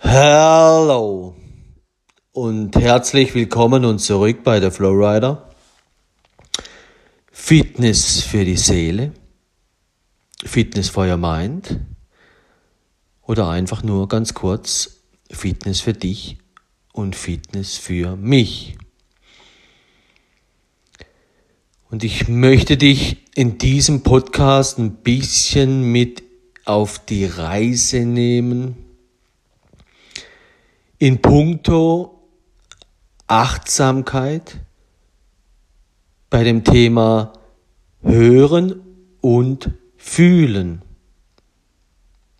Hallo und herzlich willkommen und zurück bei der Flowrider. Fitness für die Seele, Fitness for your mind oder einfach nur ganz kurz Fitness für dich und Fitness für mich. Und ich möchte dich in diesem Podcast ein bisschen mit auf die Reise nehmen in puncto Achtsamkeit bei dem Thema Hören und Fühlen.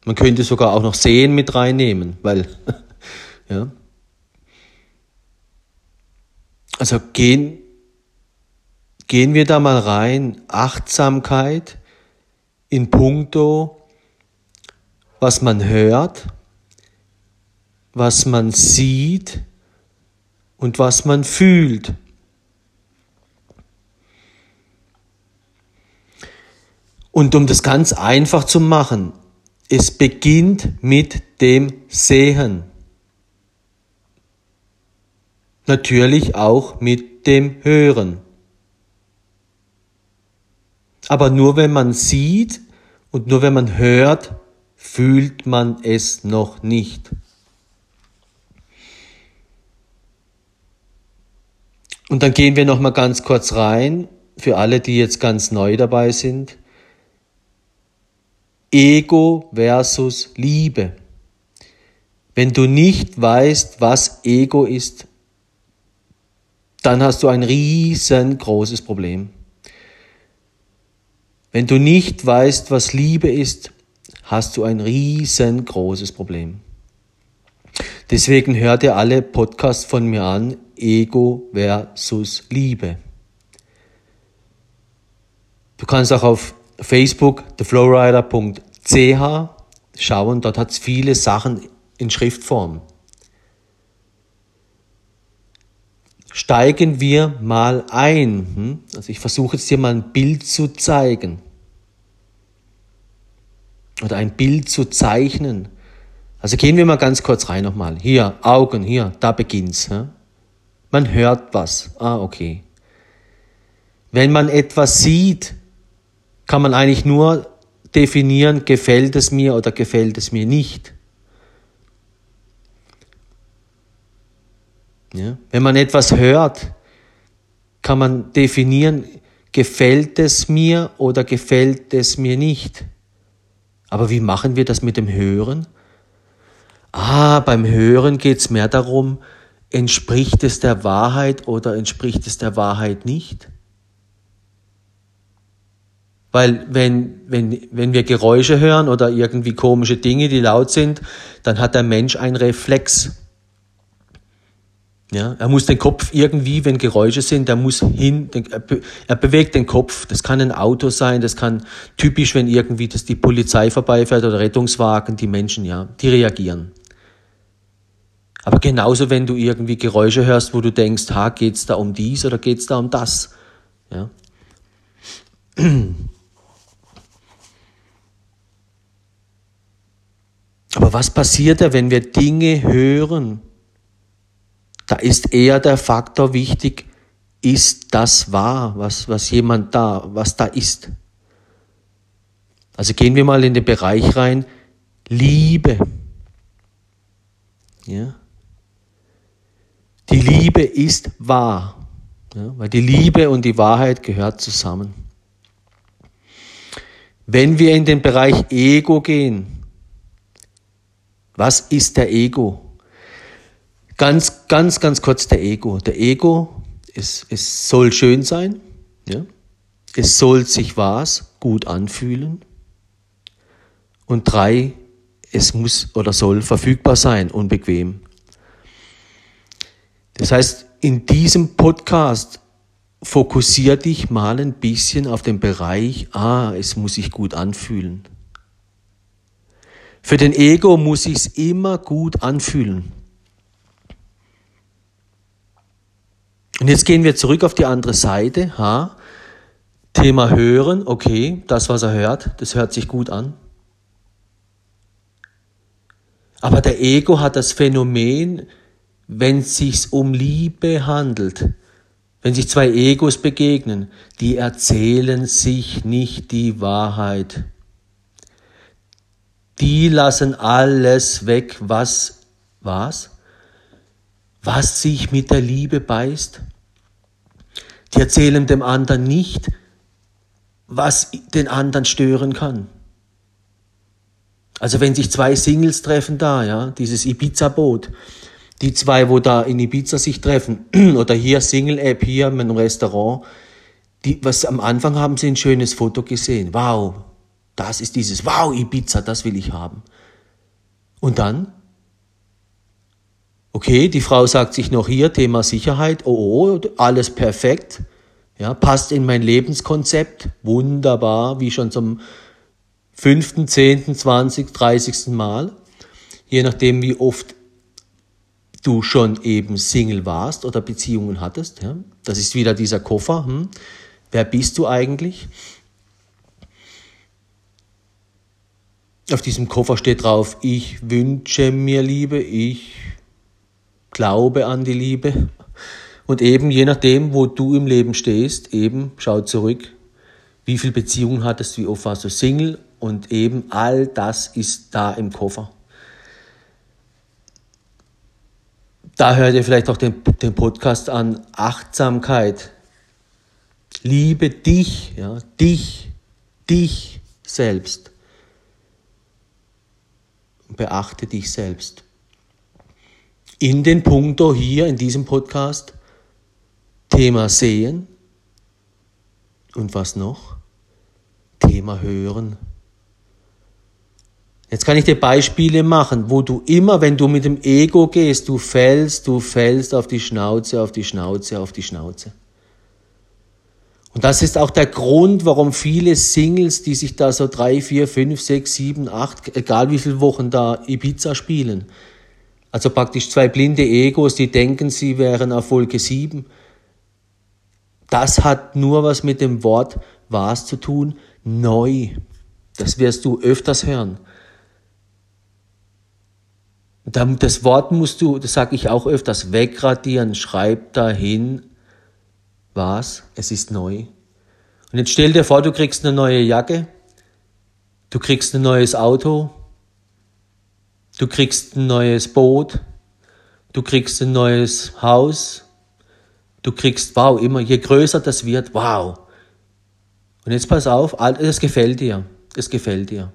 Man könnte sogar auch noch Sehen mit reinnehmen, weil, ja. Also gehen, gehen wir da mal rein, Achtsamkeit in puncto, was man hört, was man sieht und was man fühlt. Und um das ganz einfach zu machen, es beginnt mit dem Sehen. Natürlich auch mit dem Hören. Aber nur wenn man sieht und nur wenn man hört, fühlt man es noch nicht. Und dann gehen wir noch mal ganz kurz rein für alle, die jetzt ganz neu dabei sind. Ego versus Liebe. Wenn du nicht weißt, was Ego ist, dann hast du ein riesengroßes Problem. Wenn du nicht weißt, was Liebe ist, hast du ein riesengroßes Problem. Deswegen hört ihr alle Podcasts von mir an, Ego versus Liebe. Du kannst auch auf Facebook theflowrider.ch schauen, dort hat es viele Sachen in Schriftform. Steigen wir mal ein. Hm? Also ich versuche jetzt dir mal ein Bild zu zeigen oder ein Bild zu zeichnen. Also gehen wir mal ganz kurz rein nochmal. Hier, Augen, hier, da beginnt's. Ja? Man hört was. Ah, okay. Wenn man etwas sieht, kann man eigentlich nur definieren, gefällt es mir oder gefällt es mir nicht. Ja? Wenn man etwas hört, kann man definieren, gefällt es mir oder gefällt es mir nicht. Aber wie machen wir das mit dem Hören? Ah, beim Hören geht es mehr darum, entspricht es der Wahrheit oder entspricht es der Wahrheit nicht? Weil wenn, wenn, wenn wir Geräusche hören oder irgendwie komische Dinge, die laut sind, dann hat der Mensch einen Reflex. Ja, er muss den Kopf irgendwie, wenn Geräusche sind, er muss hin, er bewegt den Kopf. Das kann ein Auto sein, das kann typisch, wenn irgendwie das die Polizei vorbeifährt oder Rettungswagen, die Menschen, ja, die reagieren. Aber genauso, wenn du irgendwie Geräusche hörst, wo du denkst, ha, geht's da um dies oder geht's da um das? Ja. Aber was passiert da, wenn wir Dinge hören? Da ist eher der Faktor wichtig, ist das wahr, was, was jemand da, was da ist? Also gehen wir mal in den Bereich rein, Liebe. Ja. Die Liebe ist wahr, ja, weil die Liebe und die Wahrheit gehört zusammen. Wenn wir in den Bereich Ego gehen, was ist der Ego? Ganz, ganz, ganz kurz der Ego. Der Ego, es, es soll schön sein, ja? es soll sich was gut anfühlen. Und drei, es muss oder soll verfügbar sein, unbequem. Das heißt, in diesem Podcast fokussier dich mal ein bisschen auf den Bereich, ah, es muss sich gut anfühlen. Für den Ego muss sich's immer gut anfühlen. Und jetzt gehen wir zurück auf die andere Seite. Ha? Thema hören, okay, das, was er hört, das hört sich gut an. Aber der Ego hat das Phänomen, wenn es sich um Liebe handelt, wenn sich zwei Egos begegnen, die erzählen sich nicht die Wahrheit. Die lassen alles weg, was, was? Was sich mit der Liebe beißt. Die erzählen dem anderen nicht, was den anderen stören kann. Also wenn sich zwei Singles treffen da, ja, dieses Ibiza-Boot, die zwei, wo da in Ibiza sich treffen, oder hier Single-App, hier mit einem Restaurant, die, was am Anfang haben sie ein schönes Foto gesehen. Wow, das ist dieses, wow, Ibiza, das will ich haben. Und dann? Okay, die Frau sagt sich noch hier, Thema Sicherheit, oh, oh, alles perfekt, ja, passt in mein Lebenskonzept, wunderbar, wie schon zum fünften, zehnten, zwanzig, dreißigsten Mal, je nachdem, wie oft du schon eben Single warst oder Beziehungen hattest. Ja? Das ist wieder dieser Koffer. Hm? Wer bist du eigentlich? Auf diesem Koffer steht drauf, ich wünsche mir Liebe, ich glaube an die Liebe. Und eben je nachdem, wo du im Leben stehst, eben schau zurück, wie viele Beziehungen hattest, wie oft warst du Single und eben all das ist da im Koffer. Da hört ihr vielleicht auch den, den Podcast an Achtsamkeit. Liebe dich, ja, dich, dich selbst. Beachte dich selbst. In den Punkto hier in diesem Podcast Thema Sehen und was noch? Thema Hören. Jetzt kann ich dir Beispiele machen, wo du immer, wenn du mit dem Ego gehst, du fällst, du fällst auf die Schnauze, auf die Schnauze, auf die Schnauze. Und das ist auch der Grund, warum viele Singles, die sich da so drei, vier, fünf, sechs, sieben, acht, egal wie viele Wochen da Ibiza spielen, also praktisch zwei blinde Egos, die denken, sie wären auf Wolke sieben. Das hat nur was mit dem Wort was zu tun, neu. Das wirst du öfters hören. Das Wort musst du, das sage ich auch öfters, wegradieren. Schreib dahin, was? Es ist neu. Und jetzt stell dir vor, du kriegst eine neue Jacke, du kriegst ein neues Auto, du kriegst ein neues Boot, du kriegst ein neues Haus, du kriegst, wow, immer, je größer das wird, wow. Und jetzt pass auf, es gefällt dir, es gefällt dir.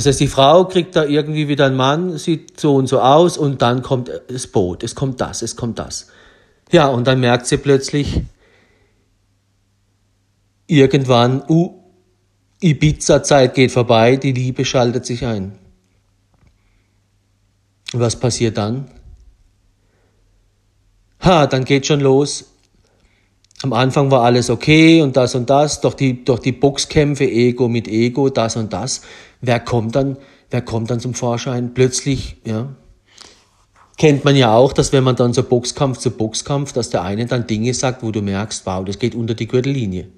Das heißt, die Frau kriegt da irgendwie wieder einen Mann, sieht so und so aus und dann kommt das Boot, es kommt das, es kommt das. Ja, und dann merkt sie plötzlich irgendwann, uh, Ibiza-Zeit geht vorbei, die Liebe schaltet sich ein. Was passiert dann? Ha, dann geht schon los. Am Anfang war alles okay und das und das, doch die, doch die Boxkämpfe, Ego mit Ego, das und das. Wer kommt dann, wer kommt dann zum Vorschein? Plötzlich, ja. Kennt man ja auch, dass wenn man dann so Boxkampf zu Boxkampf, dass der eine dann Dinge sagt, wo du merkst, wow, das geht unter die Gürtellinie.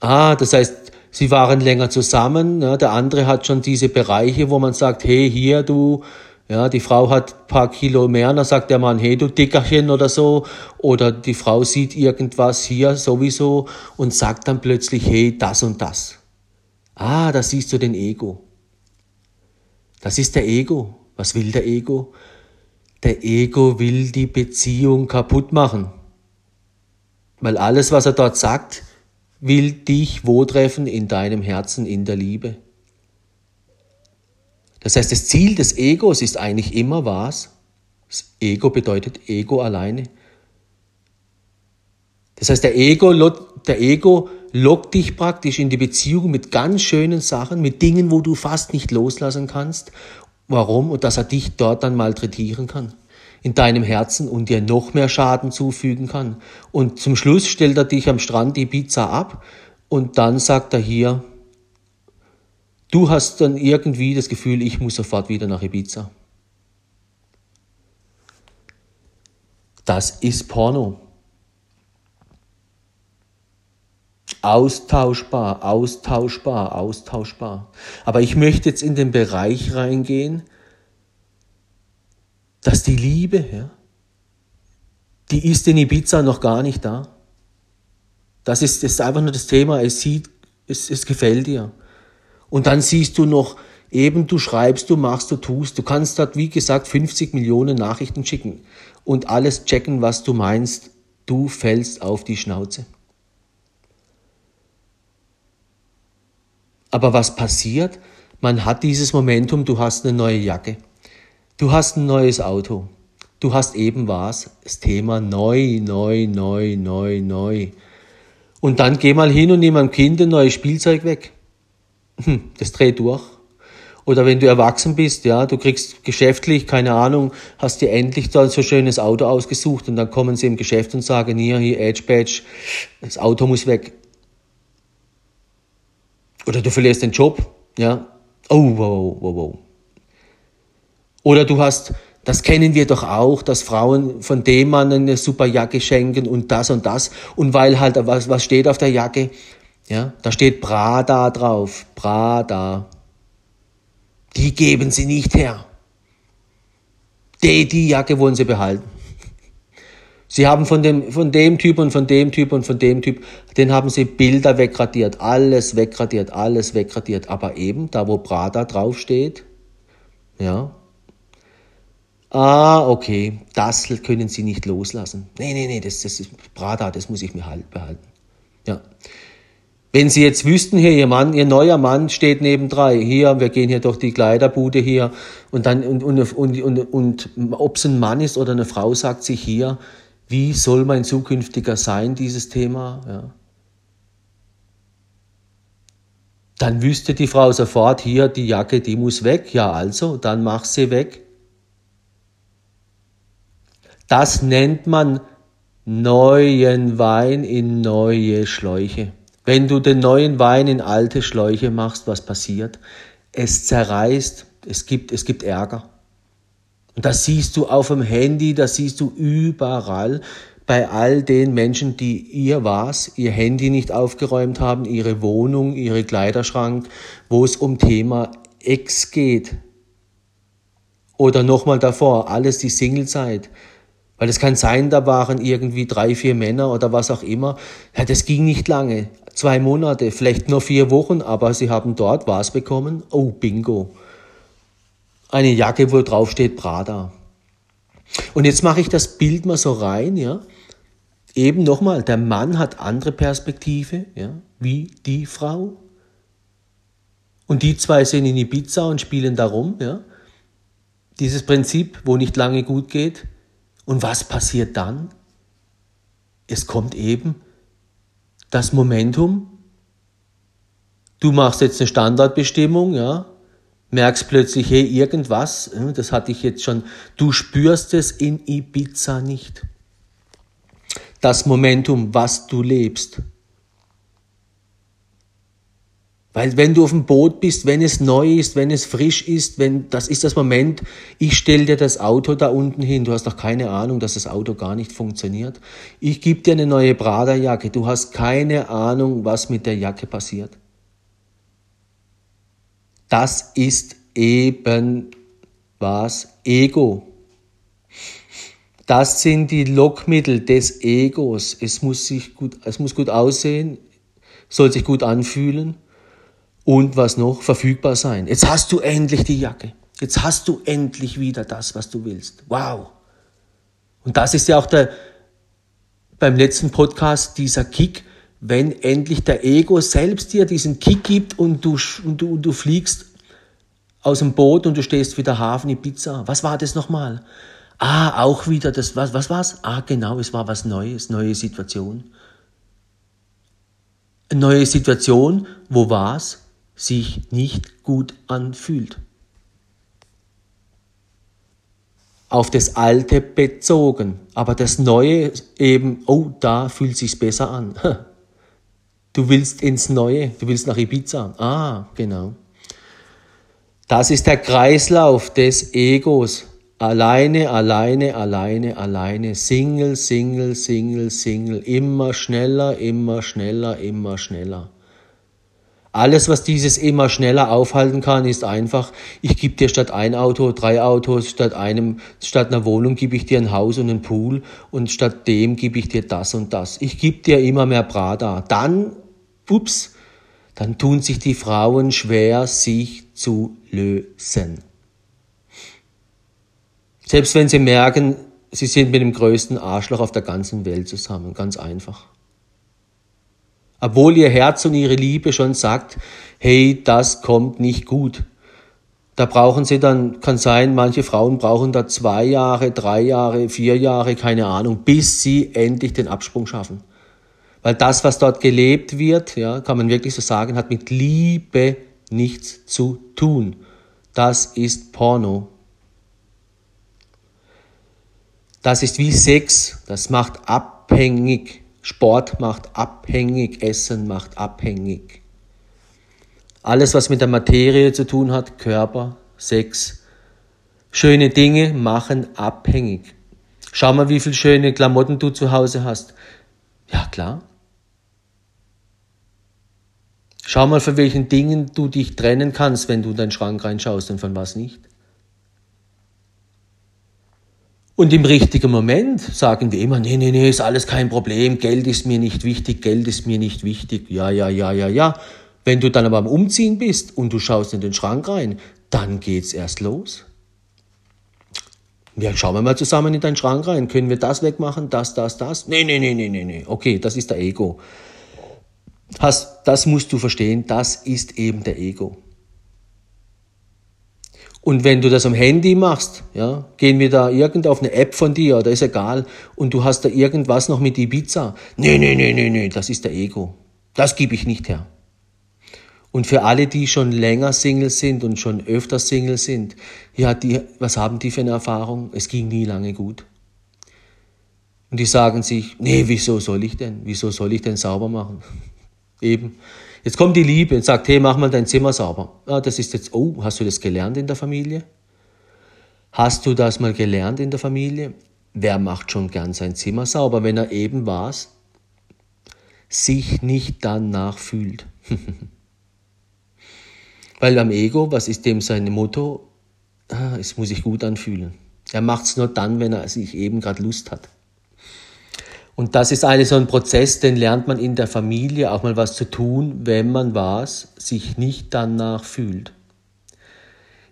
Ah, das heißt, sie waren länger zusammen, ja, der andere hat schon diese Bereiche, wo man sagt, hey, hier, du, ja, die Frau hat ein paar Kilo mehr, dann sagt der Mann, hey du Dickerchen oder so. Oder die Frau sieht irgendwas hier sowieso und sagt dann plötzlich, hey, das und das. Ah, da siehst du den Ego. Das ist der Ego. Was will der Ego? Der Ego will die Beziehung kaputt machen. Weil alles, was er dort sagt, will dich wo treffen? In deinem Herzen, in der Liebe. Das heißt, das Ziel des Egos ist eigentlich immer was? Das Ego bedeutet Ego alleine. Das heißt, der Ego, der Ego lockt dich praktisch in die Beziehung mit ganz schönen Sachen, mit Dingen, wo du fast nicht loslassen kannst. Warum? Und dass er dich dort dann malträtieren kann in deinem Herzen und dir noch mehr Schaden zufügen kann. Und zum Schluss stellt er dich am Strand die Pizza ab und dann sagt er hier, Du hast dann irgendwie das Gefühl, ich muss sofort wieder nach Ibiza. Das ist Porno. Austauschbar, austauschbar, austauschbar. Aber ich möchte jetzt in den Bereich reingehen, dass die Liebe, ja, die ist in Ibiza noch gar nicht da. Das ist, ist einfach nur das Thema, es sieht, es, es gefällt dir. Und dann siehst du noch, eben du schreibst, du machst, du tust. Du kannst dort, wie gesagt, 50 Millionen Nachrichten schicken und alles checken, was du meinst. Du fällst auf die Schnauze. Aber was passiert? Man hat dieses Momentum, du hast eine neue Jacke. Du hast ein neues Auto. Du hast eben was, das Thema neu, neu, neu, neu, neu. Und dann geh mal hin und nimm einem Kind ein neues Spielzeug weg. Hm, das dreht durch. Oder wenn du erwachsen bist, ja, du kriegst geschäftlich, keine Ahnung, hast dir endlich da so schönes Auto ausgesucht und dann kommen sie im Geschäft und sagen, hier, hier, Edge Badge, das Auto muss weg. Oder du verlierst den Job, ja. Oh, wow, wow, wow. Oder du hast, das kennen wir doch auch, dass Frauen von dem Mann eine super Jacke schenken und das und das. Und weil halt, was, was steht auf der Jacke? Ja, da steht Prada drauf. Prada. Die geben sie nicht her. Die, die Jacke wollen sie behalten. Sie haben von dem, von dem Typ und von dem Typ und von dem Typ, den haben sie Bilder wegradiert, alles wegradiert, alles wegradiert. Aber eben, da wo Prada draufsteht, ja. Ah, okay, das können sie nicht loslassen. Nee, nee, nee, das, das ist Prada, das muss ich mir halt behalten. Ja. Wenn Sie jetzt wüssten, hier Ihr Mann, Ihr neuer Mann steht neben drei, hier, wir gehen hier durch die Kleiderbude hier und dann und, und, und, und, und ob es ein Mann ist oder eine Frau, sagt sich hier, wie soll mein zukünftiger sein, dieses Thema? Ja. Dann wüsste die Frau sofort, hier, die Jacke, die muss weg. Ja, also, dann mach sie weg. Das nennt man neuen Wein in neue Schläuche. Wenn du den neuen Wein in alte Schläuche machst, was passiert? Es zerreißt, es gibt, es gibt Ärger. Und das siehst du auf dem Handy, das siehst du überall bei all den Menschen, die ihr was, ihr Handy nicht aufgeräumt haben, ihre Wohnung, ihre Kleiderschrank, wo es um Thema Ex geht. Oder nochmal davor, alles die Singlezeit. Weil es kann sein, da waren irgendwie drei, vier Männer oder was auch immer. Ja, das ging nicht lange zwei Monate, vielleicht nur vier Wochen, aber sie haben dort was bekommen. Oh, bingo. Eine Jacke, wo drauf steht Prada. Und jetzt mache ich das Bild mal so rein, ja. Eben nochmal, der Mann hat andere Perspektive, ja, wie die Frau. Und die zwei sind in Ibiza und spielen darum, ja. Dieses Prinzip, wo nicht lange gut geht. Und was passiert dann? Es kommt eben das Momentum. Du machst jetzt eine Standardbestimmung, ja, merkst plötzlich, hey, irgendwas, das hatte ich jetzt schon, du spürst es in Ibiza nicht. Das Momentum, was du lebst. Weil wenn du auf dem Boot bist, wenn es neu ist, wenn es frisch ist, wenn, das ist das Moment, ich stelle dir das Auto da unten hin, du hast doch keine Ahnung, dass das Auto gar nicht funktioniert. Ich gebe dir eine neue Prada-Jacke, du hast keine Ahnung, was mit der Jacke passiert. Das ist eben was Ego. Das sind die Lockmittel des Egos. Es muss sich gut, es muss gut aussehen, soll sich gut anfühlen und was noch? Verfügbar sein. Jetzt hast du endlich die Jacke. Jetzt hast du endlich wieder das, was du willst. Wow. Und das ist ja auch der, beim letzten Podcast dieser Kick, wenn endlich der Ego selbst dir diesen Kick gibt und du, und du, und du fliegst aus dem Boot und du stehst wieder Hafen in Pizza. Was war das nochmal? Ah, auch wieder das, was, was war's? Ah, genau, es war was Neues, neue Situation. Neue Situation, wo war's? Sich nicht gut anfühlt. Auf das Alte bezogen, aber das Neue eben, oh, da fühlt sich's besser an. Du willst ins Neue, du willst nach Ibiza. Ah, genau. Das ist der Kreislauf des Egos. Alleine, alleine, alleine, alleine, Single, Single, Single, Single, immer schneller, immer schneller, immer schneller. Alles, was dieses immer schneller aufhalten kann, ist einfach, ich gebe dir statt ein Auto drei Autos, statt einem, statt einer Wohnung gebe ich dir ein Haus und einen Pool und statt dem gebe ich dir das und das. Ich gebe dir immer mehr Prada. Dann, ups, dann tun sich die Frauen schwer, sich zu lösen. Selbst wenn sie merken, sie sind mit dem größten Arschloch auf der ganzen Welt zusammen, ganz einfach. Obwohl ihr Herz und ihre Liebe schon sagt, hey, das kommt nicht gut. Da brauchen sie dann, kann sein, manche Frauen brauchen da zwei Jahre, drei Jahre, vier Jahre, keine Ahnung, bis sie endlich den Absprung schaffen. Weil das, was dort gelebt wird, ja, kann man wirklich so sagen, hat mit Liebe nichts zu tun. Das ist Porno. Das ist wie Sex, das macht abhängig. Sport macht abhängig, Essen macht abhängig. Alles, was mit der Materie zu tun hat, Körper, Sex, schöne Dinge machen abhängig. Schau mal, wie viele schöne Klamotten du zu Hause hast. Ja, klar. Schau mal, von welchen Dingen du dich trennen kannst, wenn du in deinen Schrank reinschaust und von was nicht. Und im richtigen Moment sagen wir immer, nee, nee, nee, ist alles kein Problem, Geld ist mir nicht wichtig, Geld ist mir nicht wichtig, ja, ja, ja, ja, ja. Wenn du dann aber am Umziehen bist und du schaust in den Schrank rein, dann geht's erst los. Ja, schauen wir mal zusammen in deinen Schrank rein. Können wir das wegmachen? Das, das, das? Nee, nee, nee, nee, nee, nee. Okay, das ist der Ego. Hast, das musst du verstehen, das ist eben der Ego. Und wenn du das am Handy machst, ja, gehen wir da irgend auf eine App von dir, oder ist egal, und du hast da irgendwas noch mit Ibiza. Nee, nee, nee, nee, nee, das ist der Ego. Das gebe ich nicht her. Und für alle, die schon länger Single sind und schon öfter Single sind, ja, die, was haben die für eine Erfahrung? Es ging nie lange gut. Und die sagen sich, nee, wieso soll ich denn? Wieso soll ich denn sauber machen? Eben. Jetzt kommt die Liebe und sagt, hey, mach mal dein Zimmer sauber. Ah, das ist jetzt, oh, hast du das gelernt in der Familie? Hast du das mal gelernt in der Familie? Wer macht schon gern sein Zimmer sauber, wenn er eben was? Sich nicht danach fühlt. Weil am Ego, was ist dem sein Motto? Ah, es muss sich gut anfühlen. Er macht es nur dann, wenn er sich eben gerade Lust hat. Und das ist eine so ein Prozess, den lernt man in der Familie auch mal was zu tun, wenn man was sich nicht danach fühlt.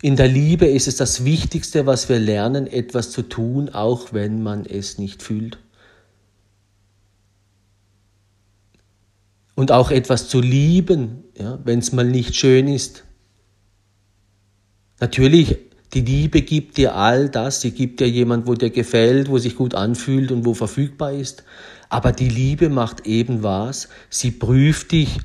In der Liebe ist es das Wichtigste, was wir lernen, etwas zu tun, auch wenn man es nicht fühlt. Und auch etwas zu lieben, ja, wenn es mal nicht schön ist. Natürlich die Liebe gibt dir all das, sie gibt dir jemand, wo dir gefällt, wo sich gut anfühlt und wo verfügbar ist. Aber die Liebe macht eben was, sie prüft dich.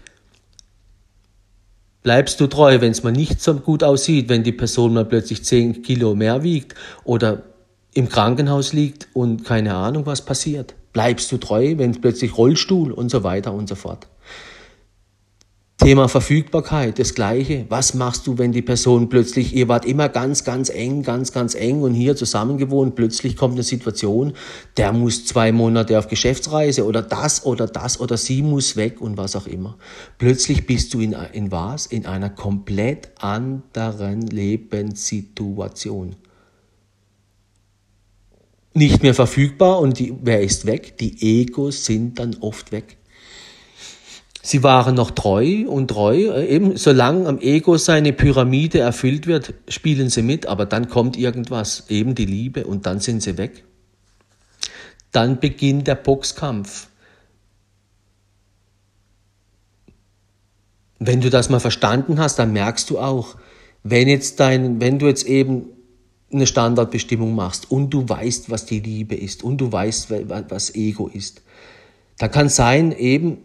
Bleibst du treu, wenn es mal nicht so gut aussieht, wenn die Person mal plötzlich 10 Kilo mehr wiegt oder im Krankenhaus liegt und keine Ahnung, was passiert? Bleibst du treu, wenn plötzlich Rollstuhl und so weiter und so fort? Thema Verfügbarkeit, das Gleiche. Was machst du, wenn die Person plötzlich, ihr wart immer ganz, ganz eng, ganz, ganz eng und hier zusammen gewohnt, plötzlich kommt eine Situation, der muss zwei Monate auf Geschäftsreise oder das oder das oder sie muss weg und was auch immer. Plötzlich bist du in, in was? In einer komplett anderen Lebenssituation. Nicht mehr verfügbar und die, wer ist weg? Die Egos sind dann oft weg. Sie waren noch treu und treu. Äh, eben, solange am Ego seine Pyramide erfüllt wird, spielen sie mit, aber dann kommt irgendwas, eben die Liebe, und dann sind sie weg. Dann beginnt der Boxkampf. Wenn du das mal verstanden hast, dann merkst du auch, wenn jetzt dein, wenn du jetzt eben eine Standardbestimmung machst und du weißt, was die Liebe ist und du weißt, was Ego ist, da kann sein eben,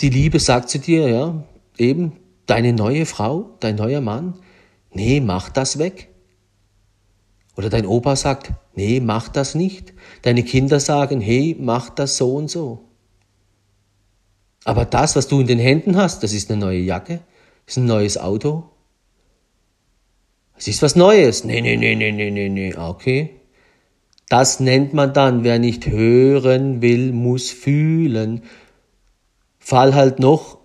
die Liebe sagt zu dir, ja, eben, deine neue Frau, dein neuer Mann, nee, mach das weg. Oder dein Opa sagt, nee, mach das nicht. Deine Kinder sagen, hey, mach das so und so. Aber das, was du in den Händen hast, das ist eine neue Jacke, ist ein neues Auto. Es ist was Neues. Nee, nee, nee, nee, nee, nee, nee. Okay. Das nennt man dann, wer nicht hören will, muss fühlen. Fall halt noch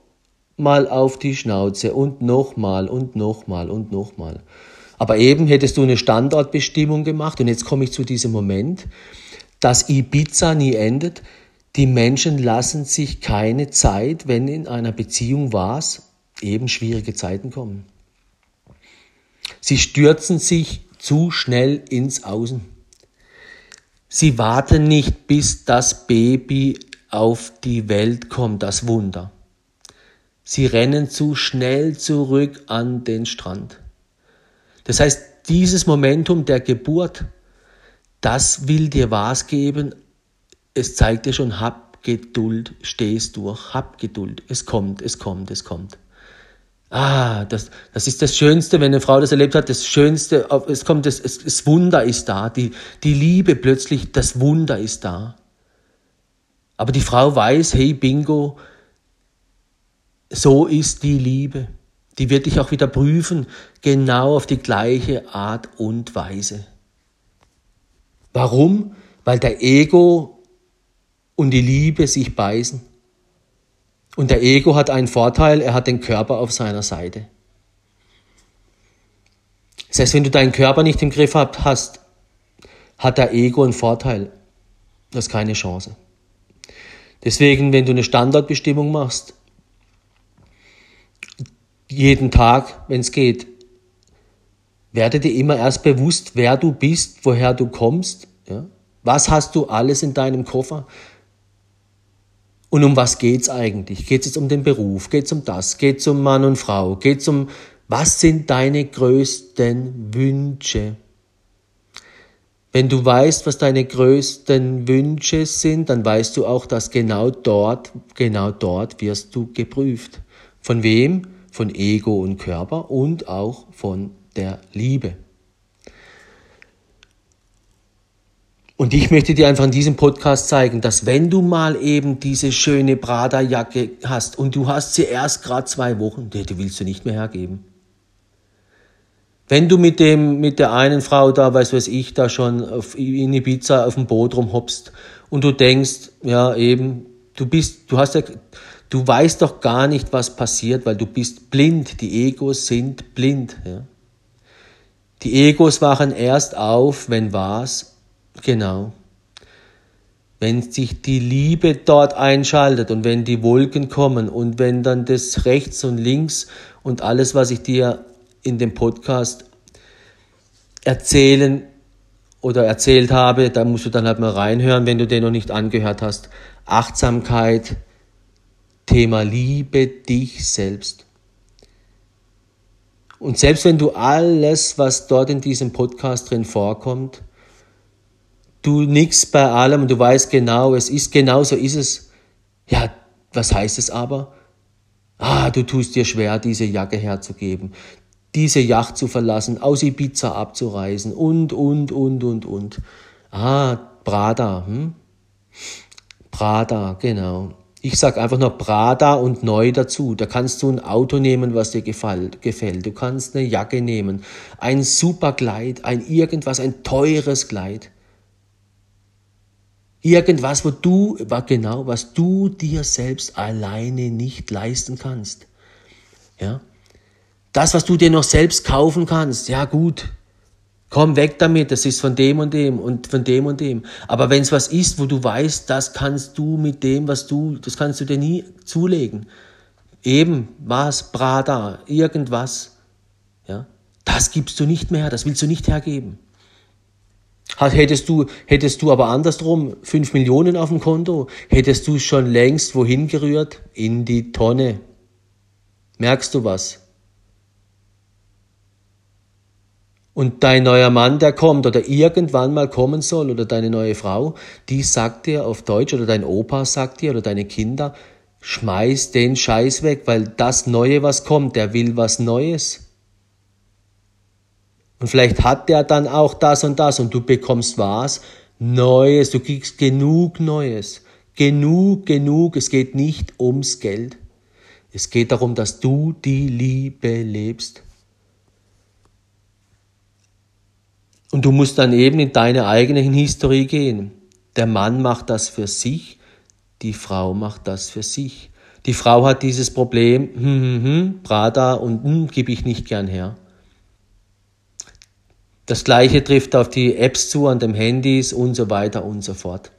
mal auf die Schnauze und nochmal und nochmal und nochmal. Aber eben hättest du eine Standortbestimmung gemacht und jetzt komme ich zu diesem Moment, dass Ibiza nie endet. Die Menschen lassen sich keine Zeit, wenn in einer Beziehung was, eben schwierige Zeiten kommen. Sie stürzen sich zu schnell ins Außen. Sie warten nicht, bis das Baby auf die Welt kommt, das Wunder. Sie rennen zu schnell zurück an den Strand. Das heißt, dieses Momentum der Geburt, das will dir was geben. Es zeigt dir schon, hab Geduld, stehst durch, hab Geduld. Es kommt, es kommt, es kommt. Ah, das, das ist das Schönste, wenn eine Frau das erlebt hat, das Schönste, es kommt, das, das Wunder ist da, die, die Liebe plötzlich, das Wunder ist da. Aber die Frau weiß, hey, bingo, so ist die Liebe. Die wird dich auch wieder prüfen, genau auf die gleiche Art und Weise. Warum? Weil der Ego und die Liebe sich beißen. Und der Ego hat einen Vorteil, er hat den Körper auf seiner Seite. Das heißt, wenn du deinen Körper nicht im Griff hast, hat der Ego einen Vorteil. Das ist keine Chance. Deswegen, wenn du eine Standardbestimmung machst, jeden Tag, wenn es geht, werde dir immer erst bewusst, wer du bist, woher du kommst. Ja? Was hast du alles in deinem Koffer? Und um was geht's eigentlich? Geht es jetzt um den Beruf? Geht es um das? Geht es um Mann und Frau? Geht es um, was sind deine größten Wünsche? Wenn du weißt, was deine größten Wünsche sind, dann weißt du auch, dass genau dort, genau dort wirst du geprüft. Von wem? Von Ego und Körper und auch von der Liebe. Und ich möchte dir einfach in diesem Podcast zeigen, dass wenn du mal eben diese schöne Prada-Jacke hast und du hast sie erst gerade zwei Wochen, die, willst du nicht mehr hergeben. Wenn du mit dem, mit der einen Frau da, weiß was ich, da schon auf, in Ibiza auf dem Boot rumhoppst und du denkst, ja eben, du bist, du hast ja, du weißt doch gar nicht, was passiert, weil du bist blind. Die Egos sind blind. Ja. Die Egos wachen erst auf, wenn was Genau. Wenn sich die Liebe dort einschaltet und wenn die Wolken kommen und wenn dann das rechts und links und alles, was ich dir in dem Podcast erzählen oder erzählt habe, da musst du dann halt mal reinhören, wenn du den noch nicht angehört hast. Achtsamkeit, Thema Liebe dich selbst. Und selbst wenn du alles, was dort in diesem Podcast drin vorkommt, du nix bei allem und du weißt genau, es ist genau so ist es. Ja, was heißt es aber? Ah, du tust dir schwer, diese Jacke herzugeben, diese Yacht zu verlassen, aus Ibiza abzureisen und, und, und, und, und. Ah, Prada, hm? Prada, genau. Ich sag einfach nur Prada und neu dazu. Da kannst du ein Auto nehmen, was dir gefällt. gefällt. Du kannst eine Jacke nehmen, ein super Kleid, ein irgendwas, ein teures Kleid. Irgendwas, wo du, genau, was du dir selbst alleine nicht leisten kannst. Ja. Das, was du dir noch selbst kaufen kannst, ja gut, komm weg damit, das ist von dem und dem und von dem und dem. Aber wenn es was ist, wo du weißt, das kannst du mit dem, was du, das kannst du dir nie zulegen. Eben, was, Prada, irgendwas, ja, das gibst du nicht mehr, das willst du nicht hergeben. Hättest du, hättest du aber andersrum fünf Millionen auf dem Konto, hättest du schon längst wohin gerührt? In die Tonne. Merkst du was? Und dein neuer Mann, der kommt oder irgendwann mal kommen soll oder deine neue Frau, die sagt dir auf Deutsch oder dein Opa sagt dir oder deine Kinder, schmeiß den Scheiß weg, weil das Neue, was kommt, der will was Neues. Und vielleicht hat der dann auch das und das und du bekommst was? Neues, du kriegst genug Neues. Genug, genug. Es geht nicht ums Geld. Es geht darum, dass du die Liebe lebst. Und du musst dann eben in deine eigene Historie gehen. Der Mann macht das für sich, die Frau macht das für sich. Die Frau hat dieses Problem, hm, hm, hm, Prada und hm, gebe ich nicht gern her. Das gleiche trifft auf die Apps zu, an den Handys und so weiter und so fort.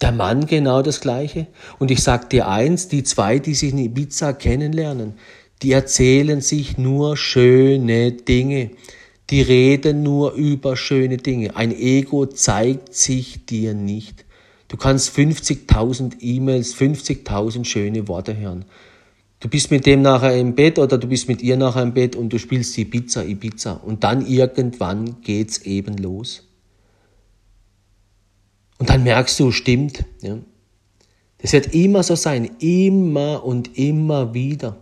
Der Mann genau das gleiche. Und ich sag dir eins, die zwei, die sich in Ibiza kennenlernen, die erzählen sich nur schöne Dinge. Die reden nur über schöne Dinge. Ein Ego zeigt sich dir nicht. Du kannst 50.000 E-Mails, 50.000 schöne Worte hören. Du bist mit dem nachher im Bett oder du bist mit ihr nachher im Bett und du spielst die Pizza, Ibiza. Und dann irgendwann geht's eben los. Und dann merkst du, stimmt. Ja. Das wird immer so sein, immer und immer wieder.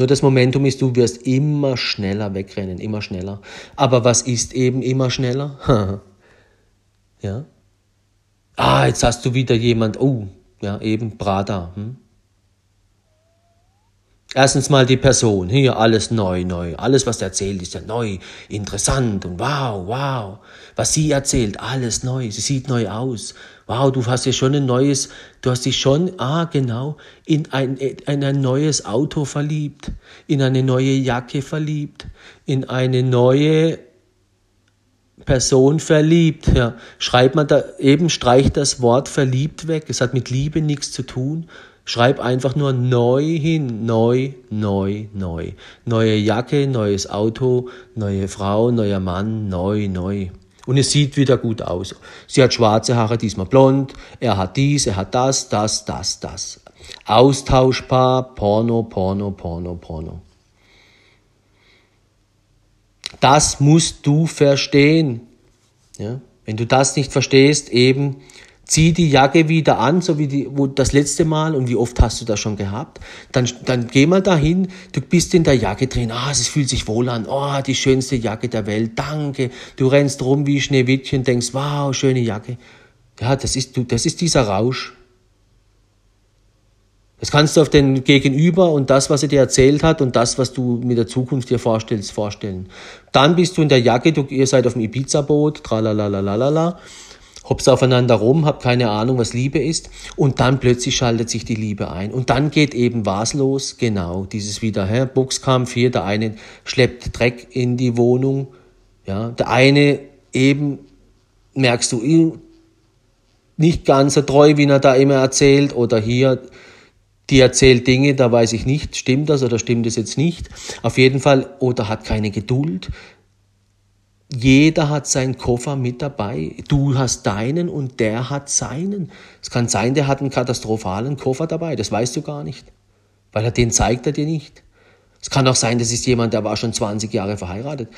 Nur das Momentum ist, du wirst immer schneller wegrennen, immer schneller. Aber was ist eben immer schneller? ja. Ah, jetzt hast du wieder jemand, oh, ja, eben Prada. Hm? Erstens mal die Person, hier alles neu, neu. Alles, was er erzählt, ist ja neu, interessant und wow, wow. Was sie erzählt, alles neu. Sie sieht neu aus. Wow, du hast ja schon ein neues, du hast dich schon, ah, genau, in ein, in ein neues Auto verliebt, in eine neue Jacke verliebt, in eine neue Person verliebt. Ja. Schreibt man da eben, streicht das Wort verliebt weg. Es hat mit Liebe nichts zu tun. Schreib einfach nur neu hin, neu, neu, neu. Neue Jacke, neues Auto, neue Frau, neuer Mann, neu, neu. Und es sieht wieder gut aus. Sie hat schwarze Haare, diesmal blond. Er hat dies, er hat das, das, das, das. Austauschbar, Porno, Porno, Porno, Porno. Das musst du verstehen. Ja? Wenn du das nicht verstehst, eben zieh die Jacke wieder an, so wie die, wo das letzte Mal und wie oft hast du das schon gehabt, dann, dann geh mal dahin, du bist in der Jacke drin, ah, es fühlt sich wohl an, oh, die schönste Jacke der Welt, danke, du rennst rum wie Schneewittchen, denkst, wow, schöne Jacke. Ja, das ist, das ist dieser Rausch. Das kannst du auf den Gegenüber und das, was er dir erzählt hat und das, was du mit der Zukunft dir vorstellst, vorstellen. Dann bist du in der Jacke, du, ihr seid auf dem Ibiza-Boot, tralalalalala, hops aufeinander rum, habt keine Ahnung, was Liebe ist und dann plötzlich schaltet sich die Liebe ein und dann geht eben was los? Genau, dieses wieder, hä? Boxkampf hier, der eine schleppt Dreck in die Wohnung, ja, der eine eben, merkst du, nicht ganz so treu, wie er da immer erzählt oder hier, die erzählt Dinge, da weiß ich nicht, stimmt das oder stimmt es jetzt nicht. Auf jeden Fall, oder hat keine Geduld, jeder hat seinen Koffer mit dabei. Du hast deinen und der hat seinen. Es kann sein, der hat einen katastrophalen Koffer dabei. Das weißt du gar nicht. Weil er den zeigt er dir nicht. Es kann auch sein, das ist jemand, der war schon 20 Jahre verheiratet,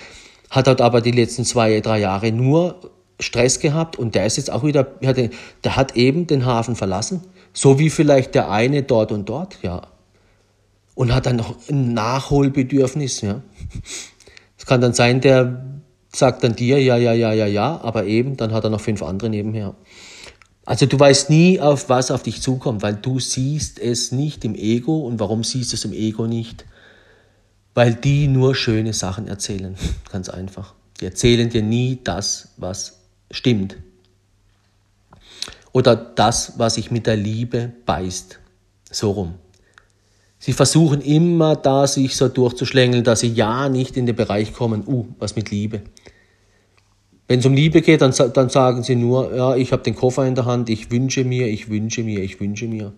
hat dort aber die letzten zwei, drei Jahre nur Stress gehabt und der ist jetzt auch wieder, der hat eben den Hafen verlassen. So wie vielleicht der eine dort und dort, ja. Und hat dann noch ein Nachholbedürfnis, ja. Es kann dann sein, der sagt dann dir, ja, ja, ja, ja, ja, aber eben, dann hat er noch fünf andere nebenher. Also du weißt nie, auf was auf dich zukommt, weil du siehst es nicht im Ego. Und warum siehst du es im Ego nicht? Weil die nur schöne Sachen erzählen. Ganz einfach. Die erzählen dir nie das, was stimmt. Oder das, was sich mit der Liebe beißt. So rum. Sie versuchen immer da sich so durchzuschlängeln, dass sie ja nicht in den Bereich kommen, uh, was mit Liebe. Wenn es um Liebe geht, dann, dann sagen sie nur, ja, ich habe den Koffer in der Hand, ich wünsche mir, ich wünsche mir, ich wünsche mir.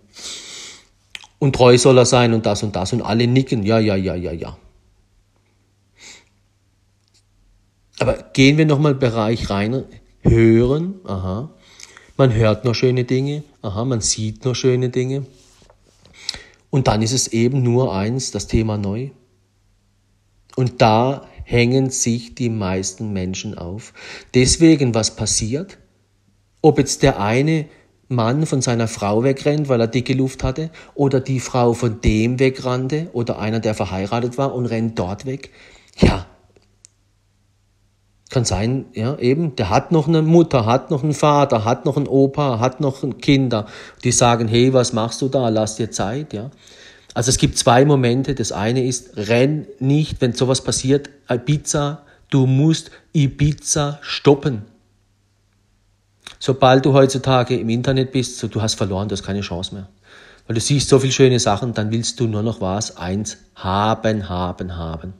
Und treu soll er sein und das und das. Und alle nicken, ja, ja, ja, ja, ja. Aber gehen wir nochmal Bereich rein, hören, aha. Man hört nur schöne Dinge, aha, man sieht nur schöne Dinge. Und dann ist es eben nur eins, das Thema neu. Und da hängen sich die meisten Menschen auf. Deswegen, was passiert? Ob jetzt der eine Mann von seiner Frau wegrennt, weil er dicke Luft hatte, oder die Frau von dem wegrannte, oder einer, der verheiratet war und rennt dort weg. Ja, kann sein, ja, eben, der hat noch eine Mutter, hat noch einen Vater, hat noch einen Opa, hat noch Kinder, die sagen, hey, was machst du da? Lass dir Zeit, ja. Also es gibt zwei Momente. Das eine ist, renn nicht, wenn sowas passiert, Pizza, Du musst Ibiza stoppen. Sobald du heutzutage im Internet bist, so, du hast verloren, du hast keine Chance mehr. Weil du siehst so viele schöne Sachen, dann willst du nur noch was, eins, haben, haben, haben.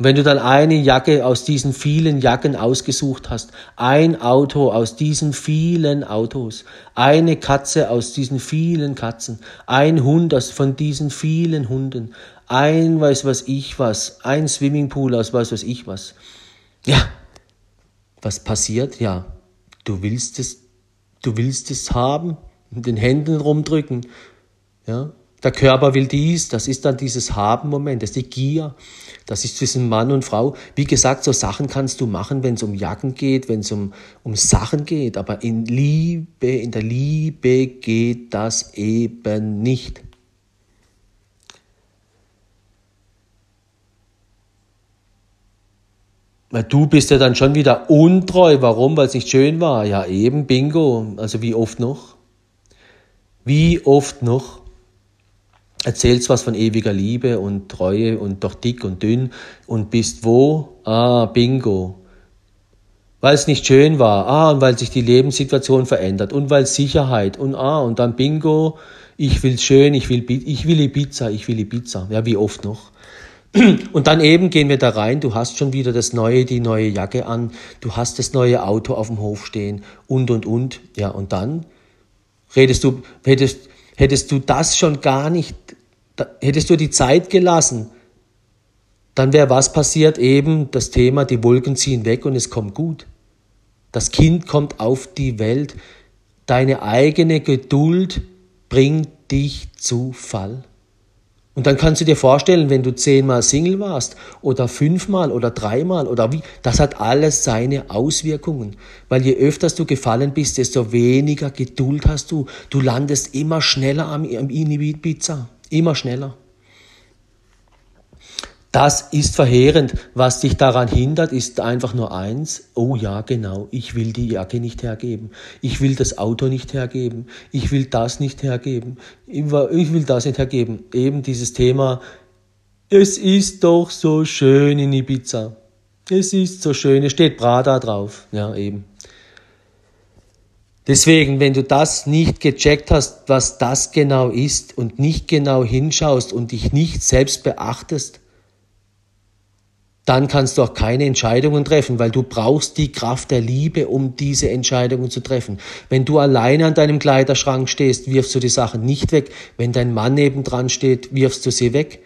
Und wenn du dann eine Jacke aus diesen vielen Jacken ausgesucht hast, ein Auto aus diesen vielen Autos, eine Katze aus diesen vielen Katzen, ein Hund aus von diesen vielen Hunden, ein weiß was ich was, ein Swimmingpool aus weiß was ich was. Ja, was passiert? Ja, du willst es, du willst es haben, mit den Händen rumdrücken, ja, der Körper will dies, das ist dann dieses Haben-Moment, das ist die Gier, das ist zwischen Mann und Frau. Wie gesagt, so Sachen kannst du machen, wenn es um Jacken geht, wenn es um, um Sachen geht, aber in Liebe, in der Liebe geht das eben nicht. Weil du bist ja dann schon wieder untreu. Warum? Weil es nicht schön war. Ja, eben, bingo. Also wie oft noch? Wie oft noch? Erzählst was von ewiger Liebe und Treue und doch dick und dünn und bist wo? Ah, bingo. Weil es nicht schön war, ah, und weil sich die Lebenssituation verändert und weil Sicherheit und ah, und dann bingo, ich will schön, ich will, ich will Ibiza, ich will Ibiza. Ja, wie oft noch? Und dann eben gehen wir da rein, du hast schon wieder das neue, die neue Jacke an, du hast das neue Auto auf dem Hof stehen und, und, und. Ja, und dann redest du, hättest, Hättest du das schon gar nicht, hättest du die Zeit gelassen, dann wäre was passiert? Eben das Thema, die Wolken ziehen weg und es kommt gut. Das Kind kommt auf die Welt. Deine eigene Geduld bringt dich zu Fall. Und dann kannst du dir vorstellen, wenn du zehnmal Single warst oder fünfmal oder dreimal oder wie, das hat alles seine Auswirkungen. Weil je öfters du gefallen bist, desto weniger Geduld hast du. Du landest immer schneller am, am Inibit-Pizza. Immer schneller. Das ist verheerend. Was dich daran hindert, ist einfach nur eins. Oh ja, genau. Ich will die Jacke nicht hergeben. Ich will das Auto nicht hergeben. Ich will das nicht hergeben. Ich will das nicht hergeben. Eben dieses Thema. Es ist doch so schön in Ibiza. Es ist so schön. Es steht Prada drauf. Ja, eben. Deswegen, wenn du das nicht gecheckt hast, was das genau ist und nicht genau hinschaust und dich nicht selbst beachtest, dann kannst du auch keine Entscheidungen treffen, weil du brauchst die Kraft der Liebe, um diese Entscheidungen zu treffen. Wenn du alleine an deinem Kleiderschrank stehst, wirfst du die Sachen nicht weg. Wenn dein Mann nebendran steht, wirfst du sie weg.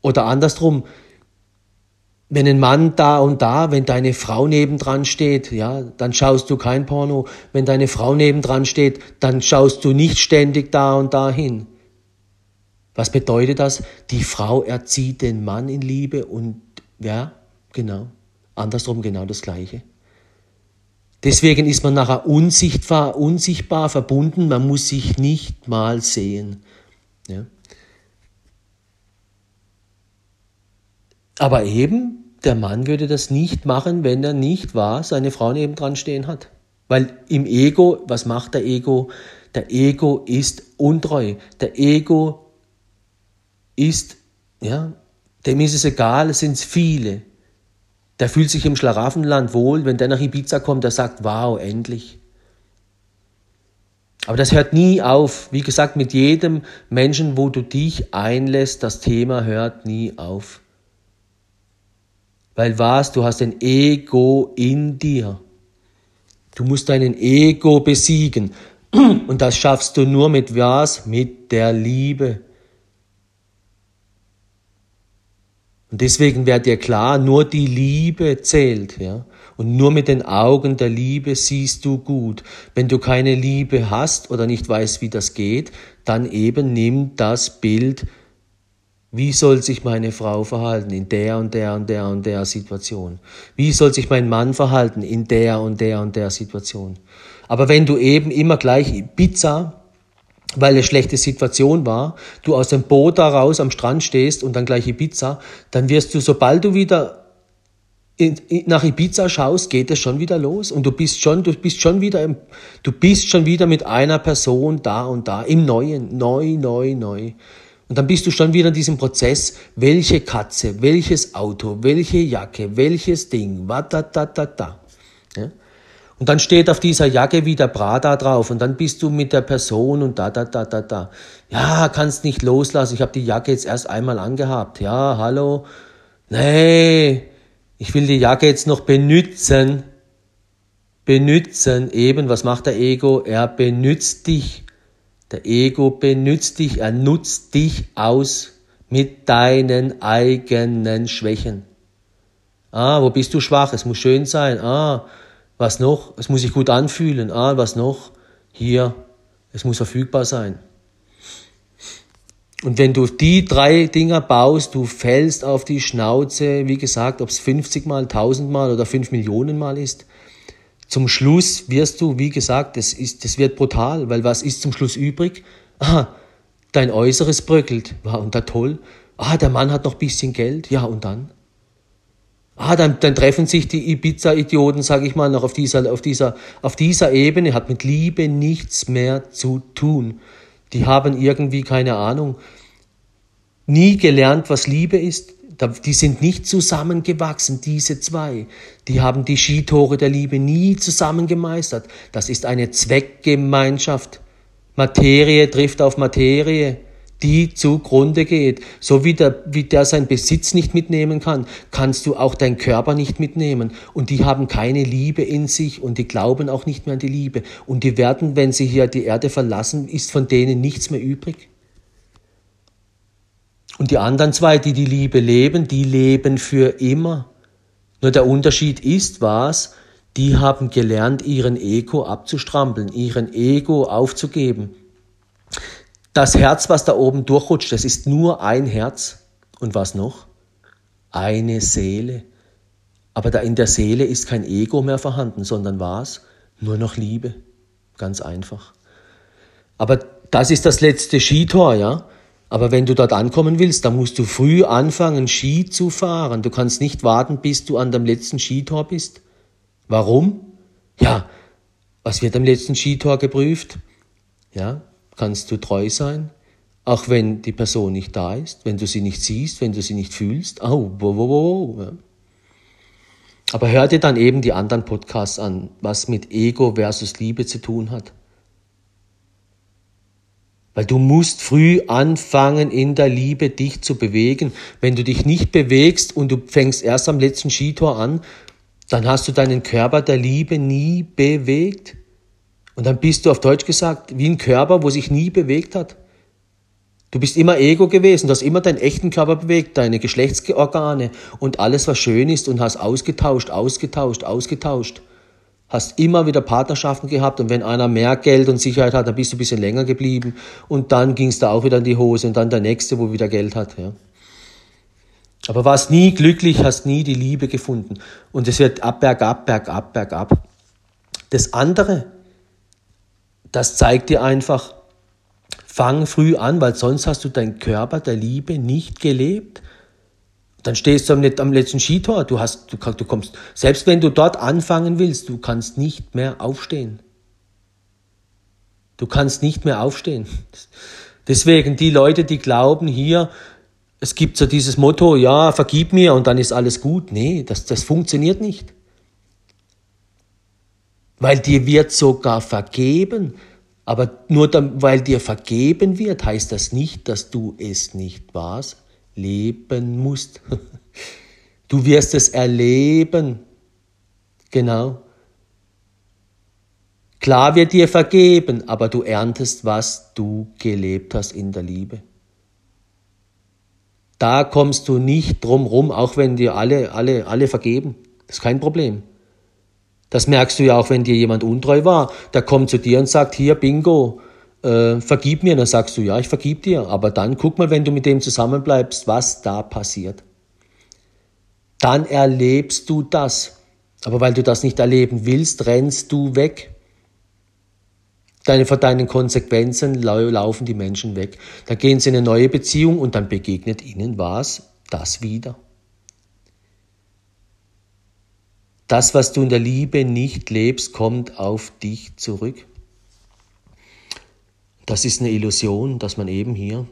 Oder andersrum, wenn ein Mann da und da, wenn deine Frau nebendran steht, ja, dann schaust du kein Porno. Wenn deine Frau nebendran steht, dann schaust du nicht ständig da und da hin. Was bedeutet das? Die Frau erzieht den Mann in Liebe und ja, genau, andersrum genau das Gleiche. Deswegen ist man nachher unsichtbar, unsichtbar verbunden, man muss sich nicht mal sehen. Ja. Aber eben, der Mann würde das nicht machen, wenn er nicht wahr seine Frau nebendran stehen hat. Weil im Ego, was macht der Ego? Der Ego ist untreu. Der Ego ist, ja, dem ist es egal, es sind viele. Der fühlt sich im Schlaraffenland wohl, wenn der nach Ibiza kommt, der sagt, wow, endlich. Aber das hört nie auf. Wie gesagt, mit jedem Menschen, wo du dich einlässt, das Thema hört nie auf. Weil was? Du hast ein Ego in dir. Du musst deinen Ego besiegen. Und das schaffst du nur mit was? Mit der Liebe. Und deswegen wird dir klar, nur die Liebe zählt, ja. Und nur mit den Augen der Liebe siehst du gut. Wenn du keine Liebe hast oder nicht weißt, wie das geht, dann eben nimm das Bild, wie soll sich meine Frau verhalten in der und der und der und der Situation? Wie soll sich mein Mann verhalten in der und der und der Situation? Aber wenn du eben immer gleich Pizza weil eine schlechte Situation war, du aus dem Boot da raus am Strand stehst und dann gleich Ibiza, dann wirst du, sobald du wieder in, in, nach Ibiza schaust, geht es schon wieder los und du bist schon, du bist schon wieder im, du bist schon wieder mit einer Person da und da im Neuen, neu, neu, neu. Und dann bist du schon wieder in diesem Prozess, welche Katze, welches Auto, welche Jacke, welches Ding, wa da da da da. Ja? Und dann steht auf dieser Jacke wieder Prada drauf und dann bist du mit der Person und da da da da da. Ja, kannst nicht loslassen. Ich habe die Jacke jetzt erst einmal angehabt. Ja, hallo. Nee, ich will die Jacke jetzt noch benutzen. Benützen, eben, was macht der Ego? Er benützt dich. Der Ego benützt dich, er nutzt dich aus mit deinen eigenen Schwächen. Ah, wo bist du schwach? Es muss schön sein. Ah, was noch? Es muss sich gut anfühlen. Ah, was noch? Hier, es muss verfügbar sein. Und wenn du die drei Dinger baust, du fällst auf die Schnauze, wie gesagt, ob es 50 mal, 1000 mal oder 5 Millionen mal ist, zum Schluss wirst du, wie gesagt, das, ist, das wird brutal, weil was ist zum Schluss übrig? Ah, dein Äußeres bröckelt. War und da toll. Ah, der Mann hat noch ein bisschen Geld. Ja, und dann? Ah, dann, dann treffen sich die Ibiza-Idioten, sage ich mal, noch auf dieser, auf, dieser, auf dieser Ebene, hat mit Liebe nichts mehr zu tun. Die haben irgendwie, keine Ahnung, nie gelernt, was Liebe ist. Die sind nicht zusammengewachsen, diese zwei. Die haben die Skitore der Liebe nie zusammen gemeistert. Das ist eine Zweckgemeinschaft. Materie trifft auf Materie die zugrunde geht. So wie der, wie der seinen Besitz nicht mitnehmen kann, kannst du auch deinen Körper nicht mitnehmen. Und die haben keine Liebe in sich und die glauben auch nicht mehr an die Liebe. Und die werden, wenn sie hier die Erde verlassen, ist von denen nichts mehr übrig. Und die anderen zwei, die die Liebe leben, die leben für immer. Nur der Unterschied ist, was? Die haben gelernt, ihren Ego abzustrampeln, ihren Ego aufzugeben. Das Herz, was da oben durchrutscht, das ist nur ein Herz. Und was noch? Eine Seele. Aber da in der Seele ist kein Ego mehr vorhanden, sondern was? Nur noch Liebe. Ganz einfach. Aber das ist das letzte Skitor, ja? Aber wenn du dort ankommen willst, dann musst du früh anfangen, Ski zu fahren. Du kannst nicht warten, bis du an dem letzten Skitor bist. Warum? Ja, was wird am letzten Skitor geprüft? Ja, kannst du treu sein, auch wenn die Person nicht da ist, wenn du sie nicht siehst, wenn du sie nicht fühlst. Oh, wo, wo, wo. Aber hör dir dann eben die anderen Podcasts an, was mit Ego versus Liebe zu tun hat. Weil du musst früh anfangen, in der Liebe dich zu bewegen. Wenn du dich nicht bewegst und du fängst erst am letzten Skitor an, dann hast du deinen Körper der Liebe nie bewegt. Und dann bist du auf Deutsch gesagt wie ein Körper, wo sich nie bewegt hat. Du bist immer Ego gewesen, du hast immer deinen echten Körper bewegt, deine Geschlechtsorgane und alles, was schön ist und hast ausgetauscht, ausgetauscht, ausgetauscht. Hast immer wieder Partnerschaften gehabt und wenn einer mehr Geld und Sicherheit hat, dann bist du ein bisschen länger geblieben und dann ging es da auch wieder in die Hose und dann der nächste, wo wieder Geld hat. Ja. Aber warst nie glücklich, hast nie die Liebe gefunden und es wird ab, bergab, bergab, bergab. Das andere, das zeigt dir einfach, fang früh an, weil sonst hast du deinen Körper der Liebe nicht gelebt. Dann stehst du am, letzten Skitor, du, hast, du, du kommst, selbst wenn du dort anfangen willst, du kannst nicht mehr aufstehen. Du kannst nicht mehr aufstehen. Deswegen die Leute, die glauben hier, es gibt so dieses Motto, ja, vergib mir und dann ist alles gut. Nee, das, das funktioniert nicht. Weil dir wird sogar vergeben. Aber nur dann, weil dir vergeben wird, heißt das nicht, dass du es nicht warst, leben musst. Du wirst es erleben. Genau. Klar wird dir vergeben, aber du erntest, was du gelebt hast in der Liebe. Da kommst du nicht drum rum, auch wenn dir alle, alle, alle vergeben. Das ist kein Problem. Das merkst du ja auch, wenn dir jemand untreu war. Der kommt zu dir und sagt, hier, Bingo, äh, vergib mir. Dann sagst du, ja, ich vergib dir. Aber dann guck mal, wenn du mit dem zusammenbleibst, was da passiert. Dann erlebst du das. Aber weil du das nicht erleben willst, rennst du weg. Deine, vor deinen Konsequenzen laufen die Menschen weg. Dann gehen sie in eine neue Beziehung und dann begegnet ihnen was? Das wieder. Das, was du in der Liebe nicht lebst, kommt auf dich zurück. Das ist eine Illusion, dass man eben hier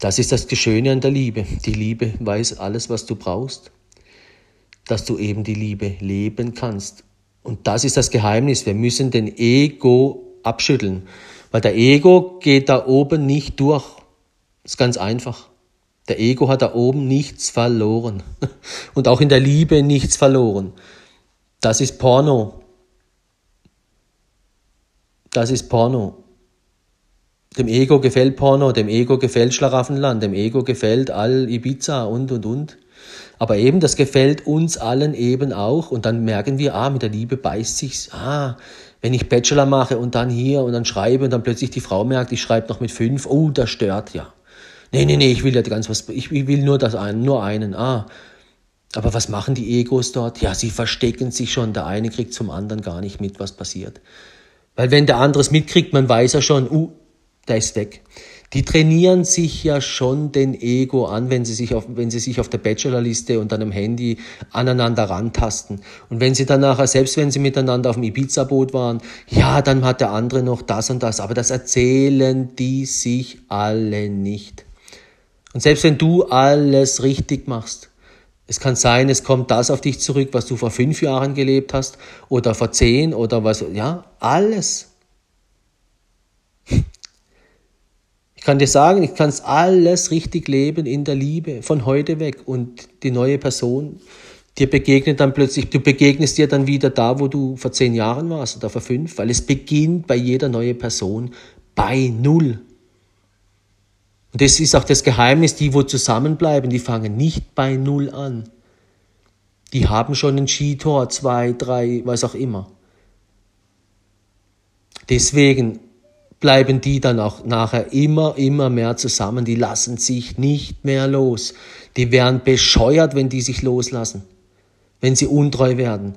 Das ist das Schöne an der Liebe. Die Liebe weiß alles, was du brauchst, dass du eben die Liebe leben kannst. Und das ist das Geheimnis. Wir müssen den Ego abschütteln, weil der Ego geht da oben nicht durch. Das ist ganz einfach. Der Ego hat da oben nichts verloren und auch in der Liebe nichts verloren. Das ist Porno. Das ist Porno. Dem Ego gefällt Porno, dem Ego gefällt Schlaraffenland, dem Ego gefällt all Ibiza und und und. Aber eben, das gefällt uns allen eben auch. Und dann merken wir, ah, mit der Liebe beißt sich's. Ah, wenn ich Bachelor mache und dann hier und dann schreibe und dann plötzlich die Frau merkt, ich schreibe noch mit fünf, oh, das stört ja. Nee, nee, nee, ich will ja ganz was, ich will nur das einen, nur einen, ah. Aber was machen die Egos dort? Ja, sie verstecken sich schon. Der eine kriegt zum anderen gar nicht mit, was passiert. Weil wenn der andere es mitkriegt, man weiß ja schon, uh, der ist weg. Die trainieren sich ja schon den Ego an, wenn sie sich auf, wenn sie sich auf der Bachelorliste und dann am Handy aneinander rantasten. Und wenn sie dann nachher, selbst wenn sie miteinander auf dem Ibiza-Boot waren, ja, dann hat der andere noch das und das. Aber das erzählen die sich alle nicht. Und selbst wenn du alles richtig machst, es kann sein, es kommt das auf dich zurück, was du vor fünf Jahren gelebt hast oder vor zehn oder was, ja, alles. Ich kann dir sagen, ich kann alles richtig leben in der Liebe von heute weg und die neue Person dir begegnet dann plötzlich, du begegnest dir dann wieder da, wo du vor zehn Jahren warst oder vor fünf, weil es beginnt bei jeder neuen Person bei Null. Und das ist auch das Geheimnis, die, wo zusammenbleiben, die fangen nicht bei Null an. Die haben schon ein Skitor, zwei, drei, was auch immer. Deswegen bleiben die dann auch nachher immer, immer mehr zusammen. Die lassen sich nicht mehr los. Die werden bescheuert, wenn die sich loslassen, wenn sie untreu werden.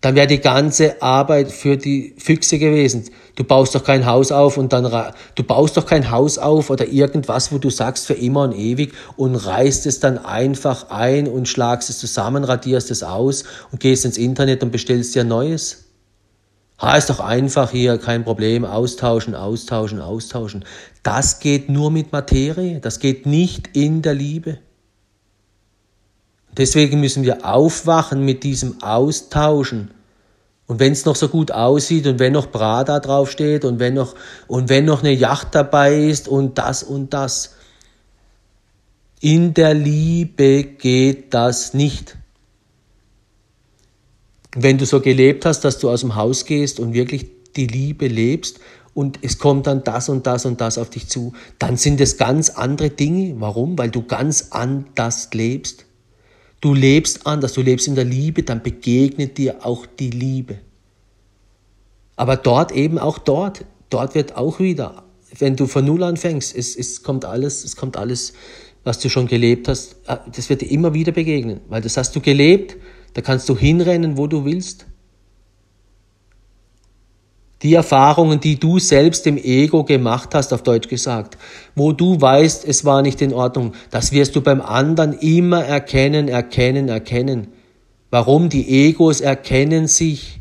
Dann wäre die ganze Arbeit für die Füchse gewesen. Du baust doch kein Haus auf und dann, du baust doch kein Haus auf oder irgendwas, wo du sagst für immer und ewig und reißt es dann einfach ein und schlagst es zusammen, radierst es aus und gehst ins Internet und bestellst dir Neues. Ha, ist doch einfach hier, kein Problem, austauschen, austauschen, austauschen. Das geht nur mit Materie, das geht nicht in der Liebe. Deswegen müssen wir aufwachen mit diesem Austauschen. Und wenn es noch so gut aussieht und wenn noch Prada draufsteht und wenn noch, und wenn noch eine Yacht dabei ist und das und das. In der Liebe geht das nicht. Wenn du so gelebt hast, dass du aus dem Haus gehst und wirklich die Liebe lebst und es kommt dann das und das und das auf dich zu, dann sind es ganz andere Dinge. Warum? Weil du ganz anders lebst. Du lebst anders, du lebst in der Liebe, dann begegnet dir auch die Liebe. Aber dort eben auch dort, dort wird auch wieder, wenn du von Null anfängst, es, es kommt alles, es kommt alles, was du schon gelebt hast, ah, das wird dir immer wieder begegnen, weil das hast du gelebt, da kannst du hinrennen, wo du willst. Die Erfahrungen, die du selbst im Ego gemacht hast, auf Deutsch gesagt, wo du weißt, es war nicht in Ordnung, das wirst du beim anderen immer erkennen, erkennen, erkennen. Warum? Die Egos erkennen sich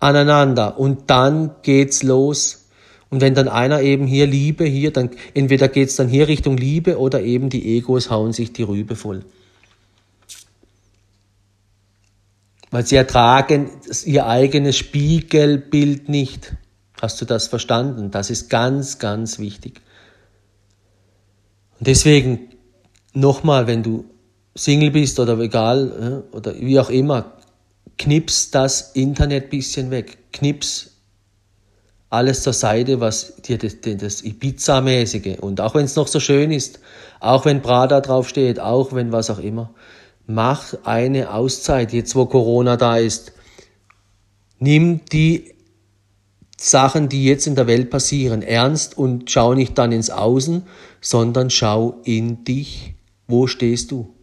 aneinander und dann geht's los. Und wenn dann einer eben hier Liebe, hier, dann entweder geht's dann hier Richtung Liebe oder eben die Egos hauen sich die Rübe voll. Weil sie ertragen ihr eigenes Spiegelbild nicht. Hast du das verstanden? Das ist ganz, ganz wichtig. Und deswegen nochmal, wenn du Single bist oder egal, oder wie auch immer, knips das Internet bisschen weg. Knips alles zur Seite, was dir das, das Ibiza-mäßige und auch wenn es noch so schön ist, auch wenn Prada draufsteht, auch wenn was auch immer, mach eine Auszeit, jetzt wo Corona da ist. Nimm die Sachen, die jetzt in der Welt passieren, ernst und schau nicht dann ins Außen, sondern schau in dich. Wo stehst du?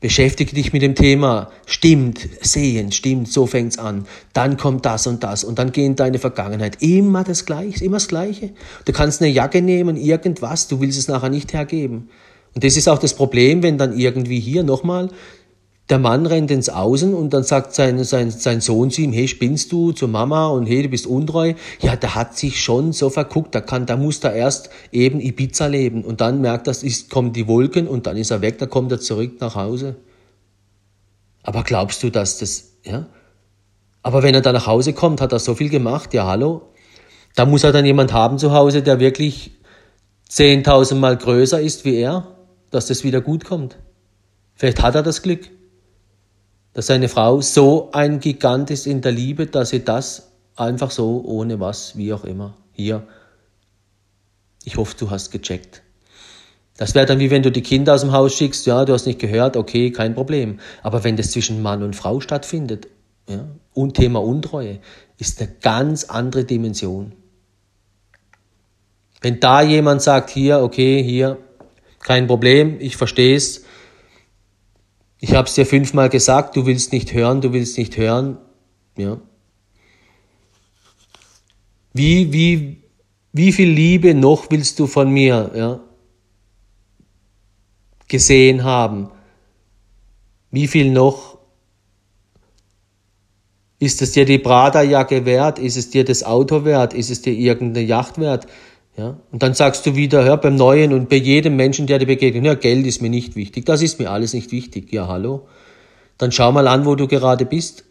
Beschäftige dich mit dem Thema, stimmt, sehen, stimmt, so fängt's an. Dann kommt das und das und dann geh in deine Vergangenheit. Immer das Gleiche, immer das Gleiche. Du kannst eine Jacke nehmen, irgendwas, du willst es nachher nicht hergeben. Und das ist auch das Problem, wenn dann irgendwie hier nochmal Der Mann rennt ins Außen und dann sagt sein, sein, sein Sohn zu ihm, hey, spinnst du zur Mama und hey, du bist untreu. Ja, der hat sich schon so verguckt, da kann, da muss er erst eben Ibiza leben und dann merkt er, es kommen die Wolken und dann ist er weg, dann kommt er zurück nach Hause. Aber glaubst du, dass das, ja? Aber wenn er dann nach Hause kommt, hat er so viel gemacht, ja, hallo? Da muss er dann jemand haben zu Hause, der wirklich 10.000 Mal größer ist wie er, dass das wieder gut kommt. Vielleicht hat er das Glück dass seine Frau so ein Gigant ist in der Liebe, dass sie das einfach so, ohne was, wie auch immer, hier. Ich hoffe, du hast gecheckt. Das wäre dann wie wenn du die Kinder aus dem Haus schickst, ja, du hast nicht gehört, okay, kein Problem. Aber wenn das zwischen Mann und Frau stattfindet, ja, und Thema Untreue, ist eine ganz andere Dimension. Wenn da jemand sagt, hier, okay, hier, kein Problem, ich verstehe es, ich habe es dir fünfmal gesagt, du willst nicht hören, du willst nicht hören. Ja. Wie, wie, wie viel Liebe noch willst du von mir ja, gesehen haben? Wie viel noch? Ist es dir die Prada-Jacke wert? Ist es dir das Auto wert? Ist es dir irgendeine Yacht wert? Ja? Und dann sagst du wieder, hör beim Neuen und bei jedem Menschen, der dir begegnet, ja, Geld ist mir nicht wichtig, das ist mir alles nicht wichtig. Ja, hallo? Dann schau mal an, wo du gerade bist.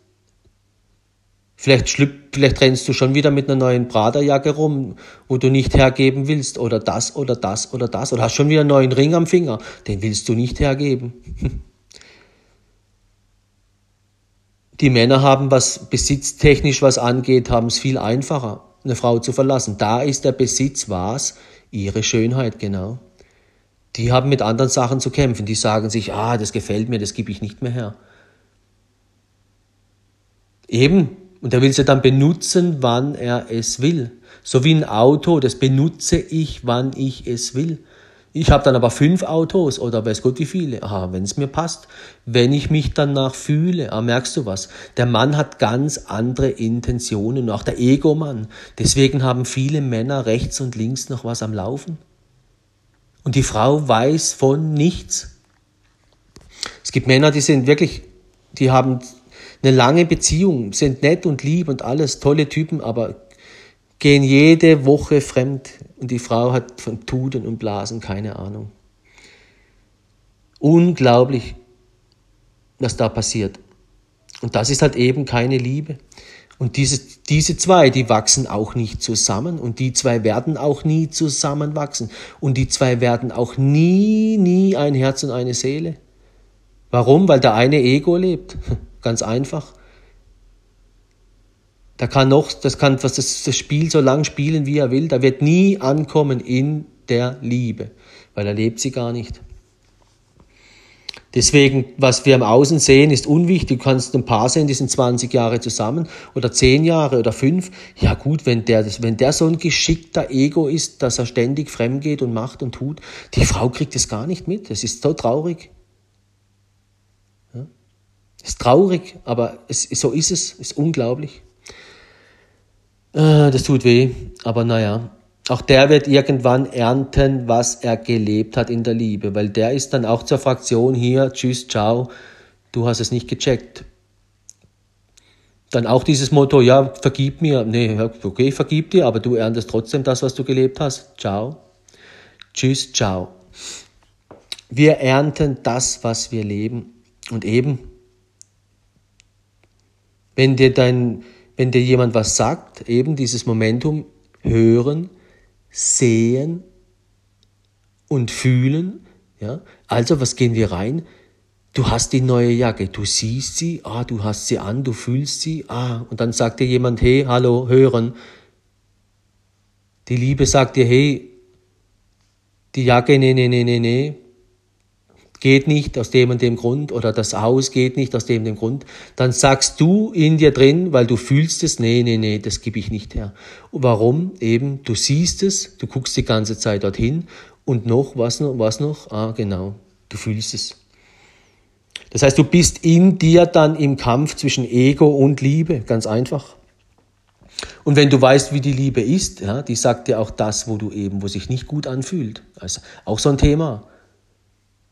Vielleicht, schlüpp, vielleicht rennst du schon wieder mit einer neuen Praderjacke rum, wo du nicht hergeben willst, oder das, oder das, oder das, oder hast schon wieder einen neuen Ring am Finger, den willst du nicht hergeben. Die Männer haben, was besitztechnisch was angeht, haben es viel einfacher eine Frau zu verlassen. Da ist der Besitz was? Ihre Schönheit, genau. Die haben mit anderen Sachen zu kämpfen. Die sagen sich, ah, das gefällt mir, das gebe ich nicht mehr her. Eben. Und er will sie dann benutzen, wann er es will. So wie ein Auto, das benutze ich, wann ich es will. Ich habe dann aber fünf Autos oder weiß Gott wie viele. Aha, wenn es mir passt. Wenn ich mich danach fühle, ah, merkst du was? Der Mann hat ganz andere Intentionen, auch der Ego-Mann. Deswegen haben viele Männer rechts und links noch was am Laufen. Und die Frau weiß von nichts. Es gibt Männer, die sind wirklich, die haben eine lange Beziehung, sind nett und lieb und alles, tolle Typen, aber gehen jede Woche fremd und die Frau hat von Tuden und Blasen keine Ahnung. Unglaublich, was da passiert. Und das ist halt eben keine Liebe. Und diese, diese zwei, die wachsen auch nicht zusammen und die zwei werden auch nie zusammenwachsen und die zwei werden auch nie, nie ein Herz und eine Seele. Warum? Weil der eine Ego lebt. Ganz einfach. Da kann noch, das kann das, das Spiel so lang spielen, wie er will. Da wird nie ankommen in der Liebe, weil er lebt sie gar nicht. Deswegen, was wir im Außen sehen, ist unwichtig. Du kannst ein Paar sehen, die sind 20 Jahre zusammen oder 10 Jahre oder 5. Ja gut, wenn der, wenn der so ein geschickter Ego ist, dass er ständig fremd geht und macht und tut, die Frau kriegt es gar nicht mit. Es ist so traurig. Ja? Ist traurig, aber es, so ist es. Ist unglaublich. Äh, das tut weh, aber naja. Auch der wird irgendwann ernten, was er gelebt hat in der Liebe, weil der ist dann auch zur Fraktion hier, tschüss, ciao, du hast es nicht gecheckt. Dann auch dieses Motto, ja, vergib mir, nee, okay, vergib dir, aber du erntest trotzdem das, was du gelebt hast, ciao, tschüss, ciao. Wir ernten das, was wir leben. Und eben, wenn dir dein, wenn dir jemand was sagt, eben dieses Momentum hören, sehen und fühlen. Ja? Also, was gehen wir rein? Du hast die neue Jacke, du siehst sie, ah, du hast sie an, du fühlst sie, ah, und dann sagt dir jemand, hey, hallo, hören. Die Liebe sagt dir, hey, die Jacke, nee, nee, nee, nee, nee, geht nicht aus dem und dem Grund oder das Haus geht nicht aus dem und dem Grund, dann sagst du in dir drin, weil du fühlst es, nee, nee, nee, das gebe ich nicht her. warum? Eben, du siehst es, du guckst die ganze Zeit dorthin und noch, was noch, was noch? Ah, genau, du fühlst es. Das heißt, du bist in dir dann im Kampf zwischen Ego und Liebe, ganz einfach. Und wenn du weißt, wie die Liebe ist, ja, die sagt dir auch das, wo du eben, wo sich nicht gut anfühlt. Also auch so ein Thema.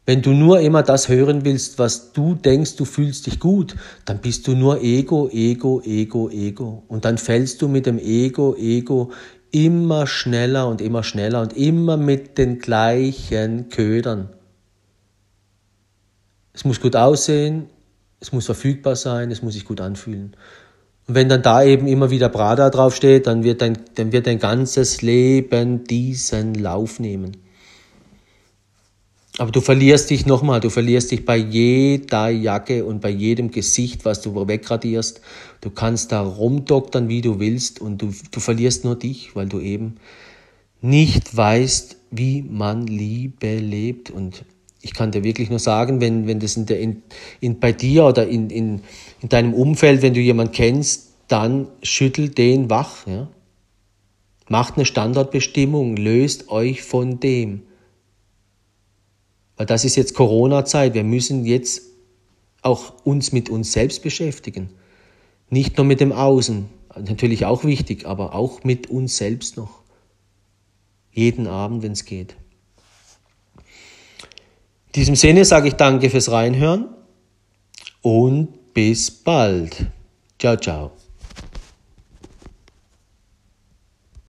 Wenn du nur immer das hören willst, was du denkst, du fühlst dich gut, dann bist du nur Ego, Ego, Ego, Ego. Und dann fällst du mit dem Ego, Ego immer schneller und immer schneller und immer mit den gleichen Ködern. Es muss gut aussehen, es muss verfügbar sein, es muss sich gut anfühlen. Und wenn dann da eben immer wieder Prada draufsteht, dann wird dein, dann wird dein ganzes Leben diesen Lauf nehmen. Aber du verlierst dich nochmal, du verlierst dich bei jeder Jacke und bei jedem Gesicht, was du wegradierst. Du kannst da rumdoktern, wie du willst und du, du verlierst nur dich, weil du eben nicht weißt, wie man Liebe lebt. Und ich kann dir wirklich nur sagen, wenn, wenn das in der, in, in, bei dir oder in, in, in deinem Umfeld, wenn du jemanden kennst, dann schüttel den wach. Ja? Macht eine Standardbestimmung, löst euch von dem. Weil das ist jetzt Corona-Zeit. Wir müssen jetzt auch uns mit uns selbst beschäftigen. Nicht nur mit dem Außen, natürlich auch wichtig, aber auch mit uns selbst noch. Jeden Abend, wenn es geht. In diesem Sinne sage ich danke fürs Reinhören und bis bald. Ciao, ciao.